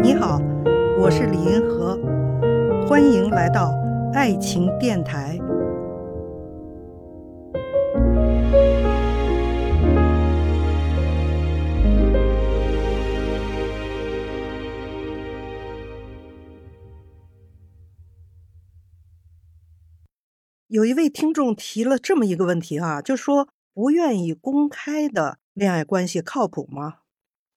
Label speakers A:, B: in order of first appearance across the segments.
A: 你好我是李银河，欢迎来到爱情电台。有一位听众提了这么一个问题哈、就说不愿意公开的恋爱关系靠谱吗？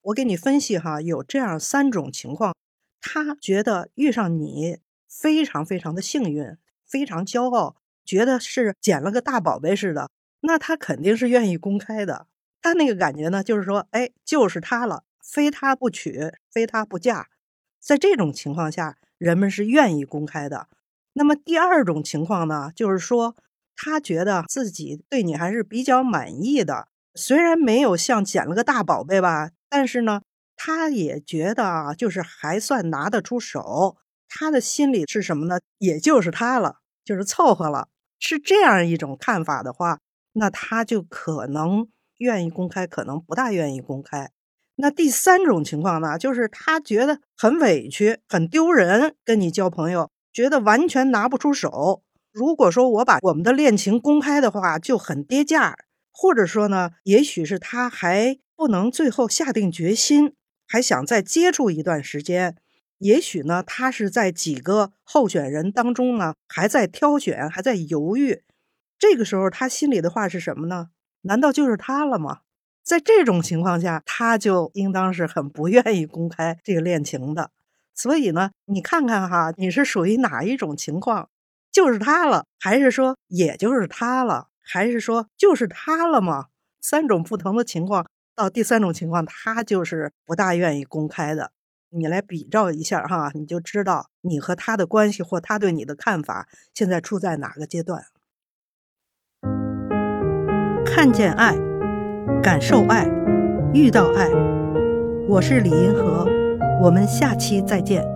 A: 我给你分析哈，有这样三种情况，他觉得遇上你非常非常的幸运，非常骄傲，觉得是捡了个大宝贝似的，那他肯定是愿意公开的。他那个感觉呢，就是说，哎，就是他了，非他不娶，非他不嫁。在这种情况下，人们是愿意公开的。那么第二种情况呢，就是说他觉得自己对你还是比较满意的，虽然没有像捡了个大宝贝吧，但是呢，他也觉得啊，就是还算拿得出手。他的心里是什么呢？也就是他了，就是凑合了。是这样一种看法的话，那他就可能愿意公开，可能不大愿意公开。那第三种情况呢，就是他觉得很委屈、很丢人，跟你交朋友，觉得完全拿不出手。如果说我把我们的恋情公开的话，就很跌价，或者说呢，也许是他还不能最后下定决心，还想再接触一段时间。也许呢，他是在几个候选人当中呢，还在挑选，还在犹豫。这个时候，他心里的话是什么呢？难道就是他了吗？在这种情况下，他就应当是很不愿意公开这个恋情的。所以呢，你看看哈，你是属于哪一种情况？就是他了，还是说也就是他了，还是说就是他了吗？三种不同的情况，到第三种情况，他就是不大愿意公开的。你来比照一下哈，你就知道你和他的关系或他对你的看法现在处在哪个阶段。看见爱，感受爱，遇到爱。我是李银河，我们下期再见。